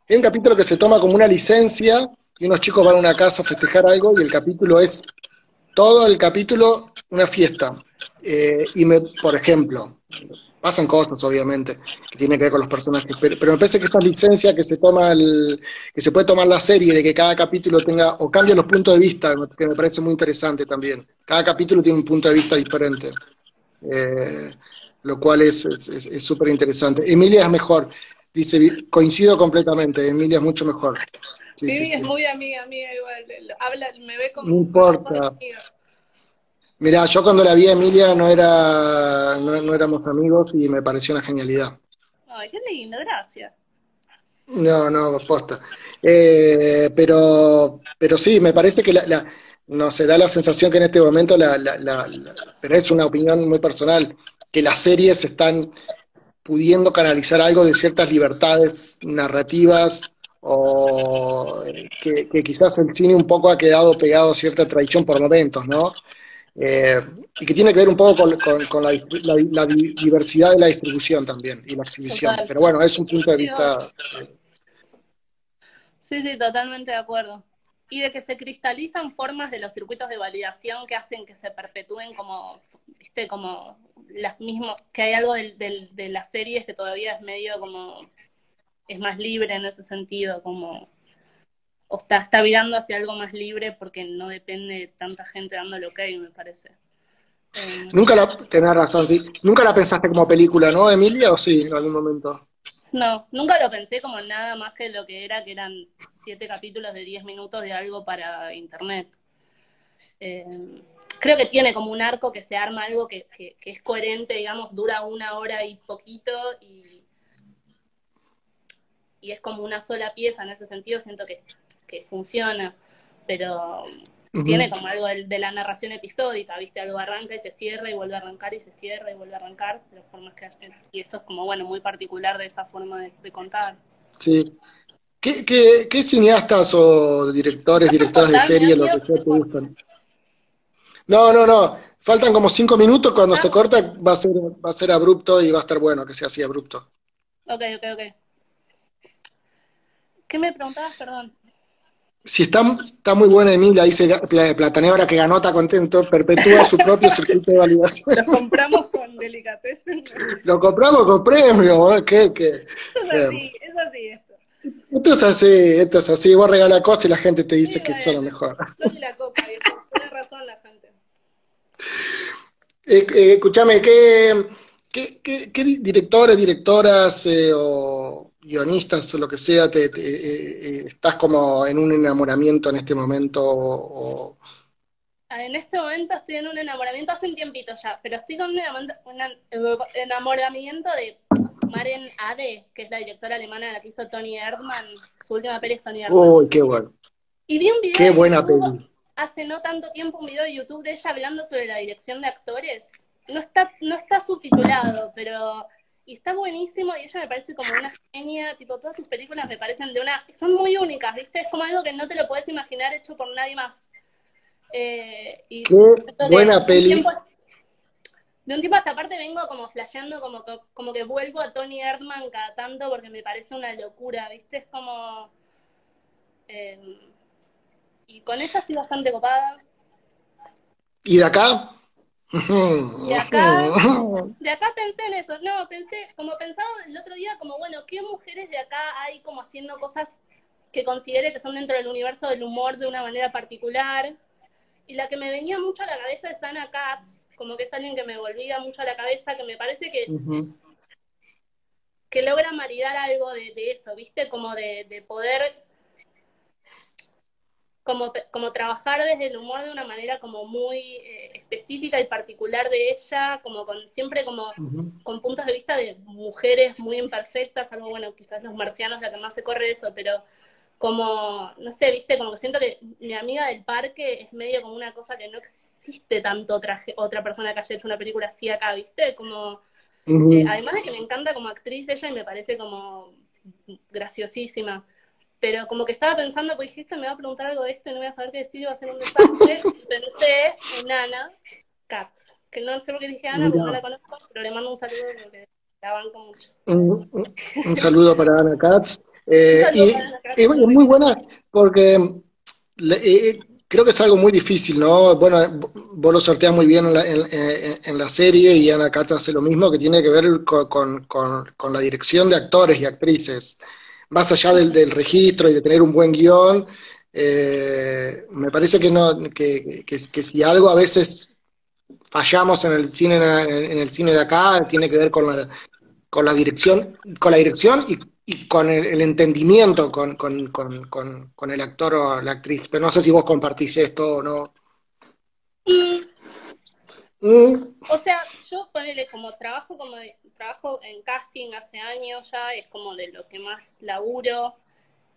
hay un capítulo que se toma como una licencia y unos chicos van a una casa a festejar algo y el capítulo es todo el capítulo una fiesta. Eh, y me, por ejemplo, pasan cosas obviamente que tienen que ver con los personajes, pero, pero me parece que esa licencia que se toma el, que se puede tomar la serie de que cada capítulo tenga o cambia los puntos de vista, que me parece muy interesante también. Cada capítulo tiene un punto de vista diferente. Eh, lo cual es súper es, súper interesante. Emilia es mejor, dice, coincido completamente, Emilia es mucho mejor. Sí, Sí, sí, sí. es muy amiga mía igual. Habla, me ve como No importa. amiga. Mirá, yo cuando la vi a Emilia no era, no, no éramos amigos y me pareció una genialidad. Ay, qué lindo, gracias. No, no, posta. Eh, pero, pero sí, me parece que la, la- no se da la sensación que en este momento, la, la- la- pero es una opinión muy personal, que las series están pudiendo canalizar algo de ciertas libertades narrativas o que, que quizás el cine un poco ha quedado pegado a cierta tradición por momentos, ¿no? Eh, y que tiene que ver un poco con, con- con la, la- la di- diversidad de la distribución también y la exhibición. Total. Pero bueno, es un punto de vista. eh, Sí, sí, totalmente de acuerdo. Y de que se cristalizan formas de los circuitos de validación que hacen que se perpetúen como, viste, como las mismas, que hay algo del, del- de las series que todavía es medio como, es más libre en ese sentido, como, o está, está virando hacia algo más libre porque no depende de tanta gente dándole ok, me parece. Eh, Nunca la, tenés razón, sí. Nunca la pensaste como película, ¿no, Emilia? ¿O sí, en algún momento? No, nunca lo pensé como nada más que lo que era, que eran siete capítulos de diez minutos de algo para internet. Eh, creo que tiene como un arco que se arma algo que, que, es coherente, digamos, dura una hora y poquito y, y es como una sola pieza en ese sentido, siento que, que funciona, pero tiene como algo de, la narración episódica, ¿viste? Algo arranca y se cierra y vuelve a arrancar y se cierra y vuelve a arrancar, de formas que y eso es como, bueno, muy particular de esa forma de, contar. Sí. ¿Qué, qué, qué cineastas o directores, directoras de serie, lo que sea, te gustan? No, no, no. Faltan como cinco minutos. Cuando se ah. corta va a ser va a ser abrupto y va a estar bueno que sea así abrupto. Ok, ok, ok. ¿Qué me preguntabas? Perdón. Si está, está muy buena Emilia, dice Plataneo, ahora que ganó, está contento, perpetúa su propio circuito de validación. Lo compramos con delicatessen. Lo compramos con premio, ¿qué? qué? Eso es así, es así esto. Esto es así, esto es así. Vos regalas cosas y la gente te dice que son lo mejor. La copa, tiene razón la gente. Eh, eh, escúchame, ¿qué, qué, qué, directores, directoras eh, o guionistas o lo que sea, te, estás como en un enamoramiento en este momento? O... En este momento estoy en un enamoramiento hace un tiempito ya, pero estoy con un enamoramiento de Maren Ade, que es la directora alemana la que hizo Tony Erdmann. Su última peli es Tony Erdmann. Uy, qué bueno. Y vi un video. Qué buena peli hace no tanto tiempo un video de YouTube de ella hablando sobre la dirección de actores. No está, no está subtitulado, pero y está buenísimo y ella me parece como una genia, tipo todas sus películas me parecen de una, son muy únicas, ¿viste? Es como algo que no te lo puedes imaginar hecho por nadie más. Eh, y Qué buena peli. de un tiempo hasta aparte vengo como flasheando, como, como que vuelvo a Tony Erdman cada tanto porque me parece una locura, ¿viste? Es como... Eh, y con ella estoy bastante copada. ¿Y de acá? Y acá, de acá pensé en eso, no, pensé, como pensado el otro día, como bueno, ¿qué mujeres de acá hay como haciendo cosas que considere que son dentro del universo del humor de una manera particular? Y la que me venía mucho a la cabeza es Anna Katz, como que es alguien que me volvía mucho a la cabeza, que me parece que, que logra maridar algo de, eso, ¿viste? Como de, de poder como, como trabajar desde el humor de una manera como muy eh, específica y particular de ella, como con siempre como con puntos de vista de mujeres muy imperfectas, algo bueno, quizás los marcianos la que más se corre eso, pero como, no sé, viste, como que siento que mi amiga del parque es medio como una cosa que no existe tanto otra, otra persona que haya hecho una película así acá, viste, como, eh, además de que me encanta como actriz ella y me parece como graciosísima pero como que estaba pensando, pues dijiste, me va a preguntar algo de esto y no voy a saber qué decir, va a ser un desastre. y pensé en Ana Katz, que no sé por qué dije Ana, porque no la conozco, pero le mando un saludo porque la banco mucho. Un, saludo para Ana Katz. Eh, y es muy buena porque eh, creo que es algo muy difícil, ¿no? Bueno, vos lo sorteas muy bien en la, en, la serie y Ana Katz hace lo mismo, que tiene que ver con, con, con la dirección de actores y actrices más allá del, registro y de tener un buen guion, eh, me parece que, no, que, si algo a veces fallamos en el cine en, el cine de acá tiene que ver con la, con la dirección con la dirección y, con el, entendimiento con, con, el actor o la actriz pero no sé si vos compartís esto o no Mm. O sea, yo ponele como trabajo como trabajo en casting hace años ya, es como de lo que más laburo.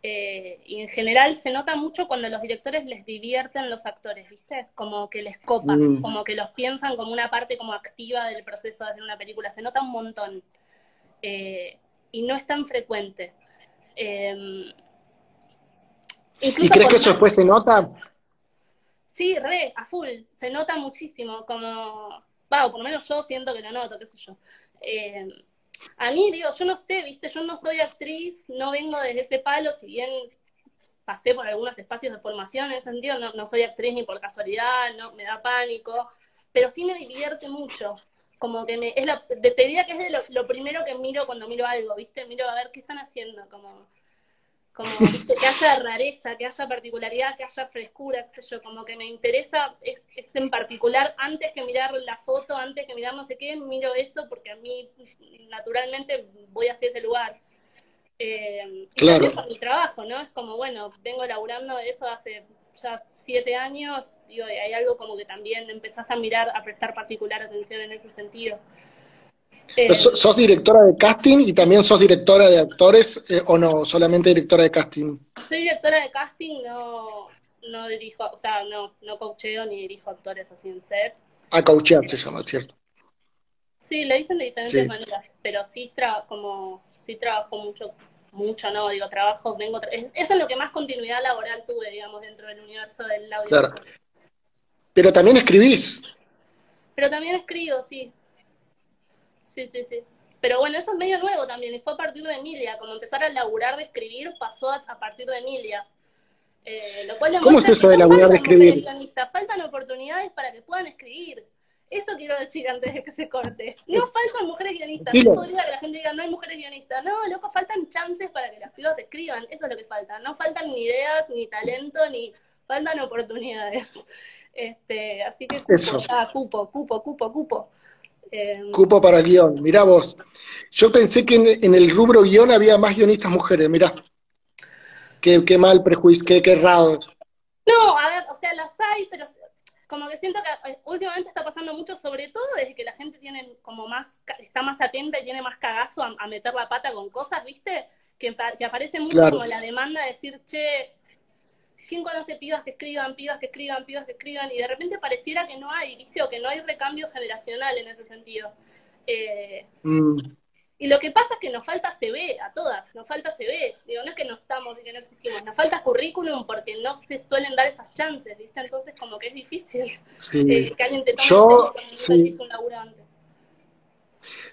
Eh, y en general se nota mucho cuando los directores les divierten los actores, ¿viste? Como que les copan, mm. como que los piensan como una parte como activa del proceso de hacer una película. Se nota un montón. Eh, y no es tan frecuente. Em, ¿Y crees que eso después se nota? Sí, re, a full, se nota muchísimo, como, va, por lo menos yo siento que lo noto, qué sé yo. Eh, a mí, digo, yo no sé, viste, yo no soy actriz, no vengo desde ese palo, si bien pasé por algunos espacios de formación en ese sentido, no, no soy actriz ni por casualidad, no me da pánico, pero sí me divierte mucho. Como que me, es la, te diría que es lo, lo primero que miro cuando miro algo, ¿viste? Miro a ver qué están haciendo, como como que haya rareza, que haya particularidad, que haya frescura, qué sé yo, como que me interesa es, en particular, antes que mirar la foto, antes que mirar no sé qué, miro eso porque a mí naturalmente voy hacia ese lugar. Eh, y claro. mi trabajo, ¿no? Es como, bueno, vengo laburando de eso hace ya siete años, digo, y hay algo como que también empezás a mirar, a prestar particular atención en ese sentido. Eh, ¿Sos directora de casting y también sos directora de actores eh, o no? ¿Solamente directora de casting? Soy directora de casting, no, no dirijo, o sea, no, no coacheo ni dirijo actores así en set. A coachear se llama, ¿cierto? Sí, le dicen de diferentes maneras, pero sí, tra como, sí trabajo mucho, mucho no, digo, trabajo, vengo, eso es lo que más continuidad laboral tuve, digamos, dentro del universo del audio. Claro. Pero también escribís. Pero también escribo, sí. Sí, sí, sí. Pero bueno, eso es medio nuevo también, y fue a partir de Emilia, como empezar a laburar de escribir pasó a, partir de Emilia. Eh, lo cual ¿Cómo es eso de laburar de escribir? Faltan oportunidades para que puedan escribir. Eso quiero decir antes de que se corte. No faltan mujeres guionistas. No podría que la gente diga, no hay mujeres guionistas. No, loco, faltan chances para que las pibas escriban. Eso es lo que falta. No faltan ni ideas, ni talento, ni faltan oportunidades. Este, así que cupo, Eso. cupo, cupo, cupo, cupo. Em, Cupo para guion, mirá vos. Yo pensé que en, el rubro guion había más guionistas mujeres, mirá. Qué, qué mal prejuicio, qué, qué errado. No, a ver, o sea, las hay, pero como que siento que eh, últimamente está pasando mucho, sobre todo desde que la gente tiene como más, está más atenta y tiene más cagazo a, meter la pata con cosas, ¿viste? Que, que aparece mucho como la demanda de decir, che, ¿quién conoce pibas que escriban, pibas que escriban, pibas que escriban? Y de repente pareciera que no hay, ¿viste? O que no hay recambio generacional en ese sentido. Eh, mm. Y lo que pasa es que nos falta CV a todas, nos falta CV. Digo, no es que no estamos y que no existimos, nos falta currículum porque no se suelen dar esas chances, ¿viste? Entonces, como que es difícil eh, que alguien te tome Yo, sí. un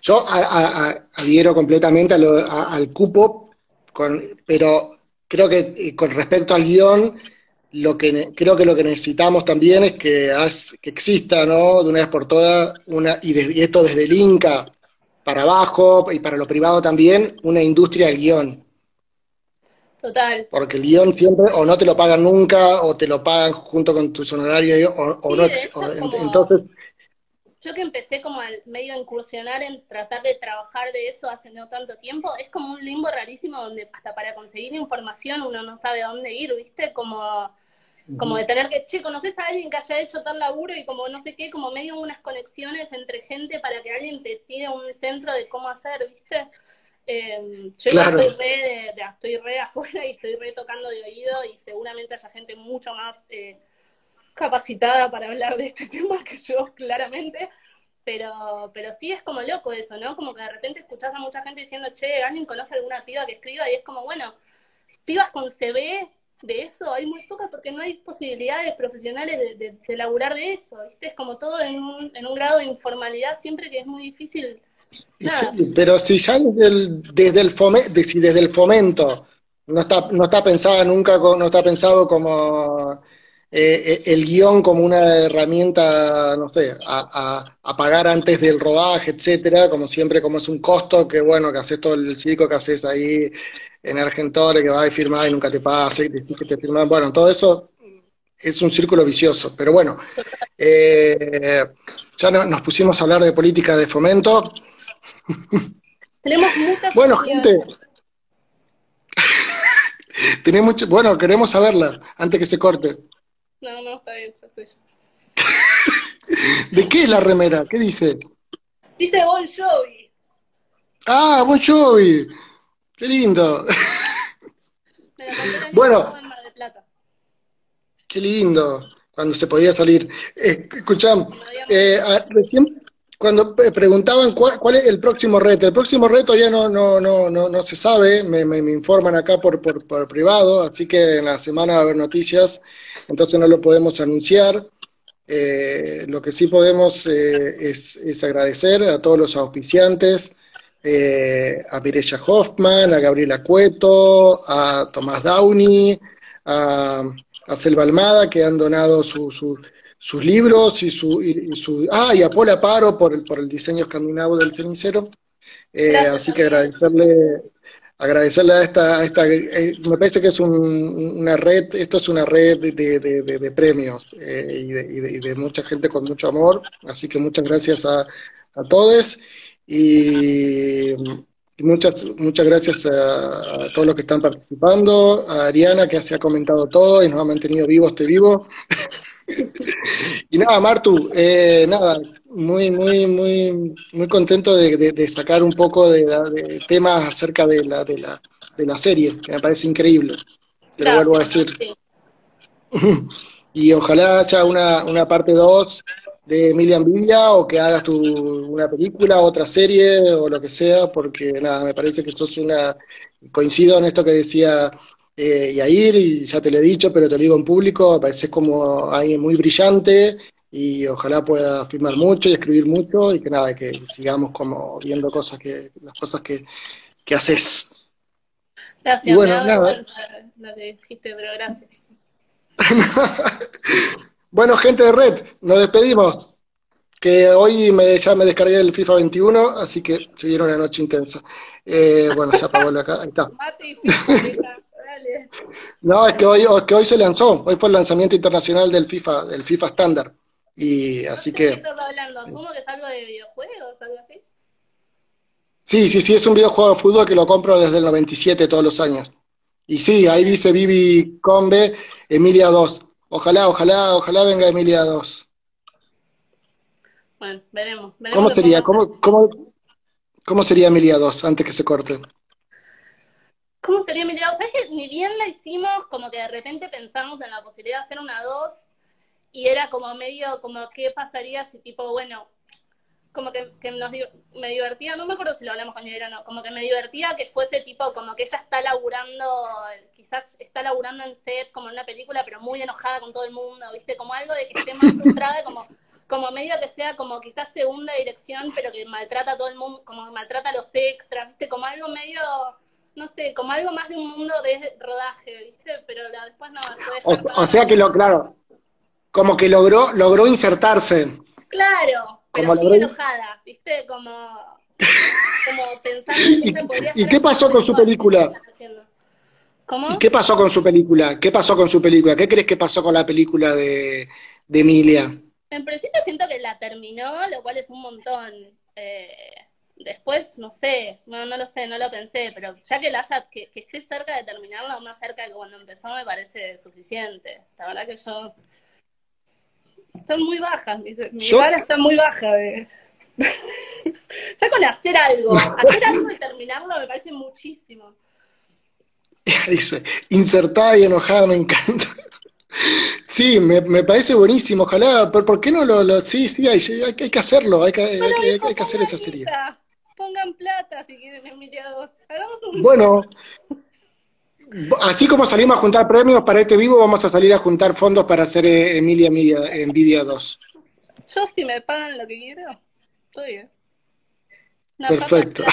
Yo adhiero completamente al cupo, con, pero creo que eh, con respecto al guion, lo que creo que lo que necesitamos también es que, que exista, ¿no? De una vez por todas, una, y, esto desde el Inca para abajo y para lo privado también, una industria del guion. Total. Porque el guion siempre o no te lo pagan nunca, o te lo pagan junto con tus honorarios, o, no. entonces, yo que empecé como al medio a incursionar en tratar de trabajar de eso hace no tanto tiempo, es como un limbo rarísimo donde hasta para conseguir información uno no sabe a dónde ir, ¿viste? Como, como de tener que, che, ¿conoces a alguien que haya hecho tal laburo? Y como no sé qué, como medio unas conexiones entre gente para que alguien te tire un centro de cómo hacer, ¿viste? Eh, yo estoy, re de, estoy re afuera y estoy re tocando de oído y seguramente haya gente mucho más... Eh, capacitada para hablar de este tema que yo, claramente, pero, pero sí es como loco eso, ¿no? Como que de repente escuchás a mucha gente diciendo, che, ¿alguien conoce alguna piba que escriba? Y es como, bueno, pibas con CV de eso hay muy pocas porque no hay posibilidades profesionales de, de, laburar de eso, ¿viste? Es como todo en un, en un grado de informalidad siempre que es muy difícil. pero si ya desde el, desde el, fomento, si desde el fomento no está, no está pensada nunca, no está pensado como eh, eh, el guion como una herramienta, no sé, a, pagar antes del rodaje, etcétera, como siempre, como es un costo que, bueno, que haces todo el circo que haces ahí en Argentores, que vas a firmar y nunca te pasa, y decís que te firman, bueno, todo eso es un círculo vicioso, pero bueno, eh, ya nos pusimos a hablar de política de fomento. Tenemos muchas Bueno, gente, tenemos bueno, queremos saberla antes que se corte. No, no, está bien, estoy ¿De qué es la remera? ¿Qué dice? Dice Bon Jovi. Ah, Bon Jovi. Qué lindo. bueno. Qué lindo. Cuando se podía salir. Eh, eh, recién cuando preguntaban cuál, es el próximo reto, el próximo reto ya no, no, no, no, no se sabe, me, me, informan acá por, por, por, privado, así que en la semana va a haber noticias, entonces no lo podemos anunciar. Eh, lo que sí podemos eh, es, es, agradecer a todos los auspiciantes, eh, a Mireya Hoffman, a Gabriela Cueto, a Tomás Downey, a, a Selva Almada, que han donado su, su sus libros y su, y, su ah, y a Paula Paro por el, por el diseño escandinavo del cenicero. Eh, así que agradecerle, agradecerle a esta, esta eh, me parece que es una red, esto es una red de, de, de, premios eh, y, y, de, mucha gente con mucho amor, así que muchas gracias a, a todos y, Muchas, muchas gracias a, todos los que están participando, a Ariana que se ha comentado todo y nos ha mantenido vivo este vivo. y nada, Martu, eh, nada, muy, muy, muy, muy contento de, sacar un poco de, temas acerca de la, de, la, de la serie, que me parece increíble. Te lo vuelvo a decir. y ojalá haya una, una parte 2 de Emilia Envidia o que hagas tu, una película, otra serie o lo que sea, porque nada, me parece que sos una, coincido en esto que decía eh, Yair, y ya te lo he dicho, pero te lo digo en público, me parece como alguien muy brillante y ojalá pueda filmar mucho y escribir mucho y que nada, que sigamos como viendo cosas que, las cosas que, que haces. Gracias, bueno, nada. Lo que dijiste, pero gracias. Bueno, gente de Red, nos despedimos. Que hoy me, ya me descargué el FIFA 21, así que se vieron una noche intensa. Eh, bueno, ya apagó acá, ahí está. No, es que hoy, que hoy se lanzó, hoy fue el lanzamiento internacional del FIFA, del FIFA estándar. Y así que. ¿Qué estás hablando? ¿Asumo que es algo de videojuegos, algo así? Sí, sí, sí, es un videojuego de fútbol que lo compro desde el 97 todos los años. Y sí, ahí dice Vivi Combe, Emilia 2. Ojalá, ojalá, ojalá venga Emilia 2. Bueno, veremos. ¿Cómo sería? ¿Cómo, cómo, ¿Cómo sería Emilia 2 antes que se corte? ¿Cómo sería Emilia 2? ¿Sabes que ni bien la hicimos, como que de repente pensamos en la posibilidad de hacer una 2 y era como medio, como qué pasaría si tipo, bueno, como que, que nos, me divertía, no me acuerdo si lo hablamos con ella o no, como que me divertía que fuese tipo, como que ella está laburando, quizás está laburando en set como en una película, pero muy enojada con todo el mundo, ¿viste? Como algo de que esté más frustrada, como, como medio que sea como quizás segunda dirección, pero que maltrata a todo el mundo, como maltrata a los extras, ¿viste? Como algo medio, no sé, como algo más de un mundo de rodaje, ¿viste? Pero después no. O, o sea que lo, claro, como que logró, logró insertarse. Claro, pero como enojada, ¿viste? Como, como pensando que ella podría ¿Y qué pasó con su película? ¿Cómo? ¿Y qué pasó con su película? ¿Qué pasó con su película? ¿Qué crees que pasó con la película de, de Emilia? En principio siento que la terminó, lo cual es un montón. Eh, después, no sé, no, no lo sé, no lo pensé, pero ya que la haya, que, que esté cerca de terminarla, más cerca de cuando empezó, me parece suficiente. La verdad que yo están muy bajas, mi vara está muy baja de... ya con hacer algo, hacer algo y terminarlo me parece muchísimo. Dice, insertada y enojada, me encanta. Sí, me, me parece buenísimo, ojalá, pero ¿por qué no lo, sí, sí, hay, hay, que hacerlo, hay que, hay, que hacer esa serie. Pongan plata si quieren envidiados. Hagamos un Bueno, así como salimos a juntar premios para este vivo, vamos a salir a juntar fondos para hacer eh, Emilia Media, Nvidia 2. Yo si me pagan lo que quiero, estoy bien. Perfecto.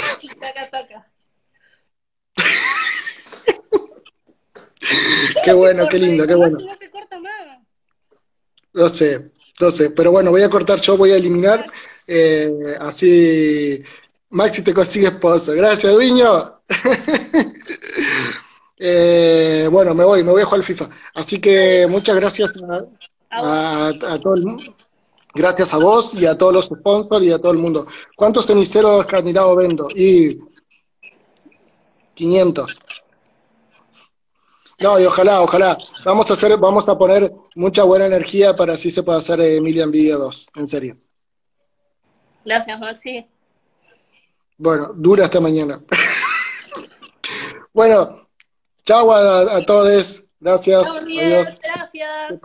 qué bueno, qué lindo, qué bueno. No se corta más. No sé, no sé, pero bueno, voy a cortar yo, voy a eliminar, eh, así Maxi te consigue esposo. Gracias, Duiño. Eh, bueno, me voy, me voy a jugar al FIFA. Así que muchas gracias a, todo el mundo. Gracias a vos y a todos los sponsors y a todo el mundo. ¿Cuántos ceniceros candidatos vendo? Y 500. No, y ojalá, ojalá. Vamos a hacer, vamos a poner mucha buena energía para así se pueda hacer Emilia Envidia 2, en serio. Gracias, Maxi. Bueno, dura hasta mañana. bueno, Chao a, todos. Gracias. Adiós. Gracias.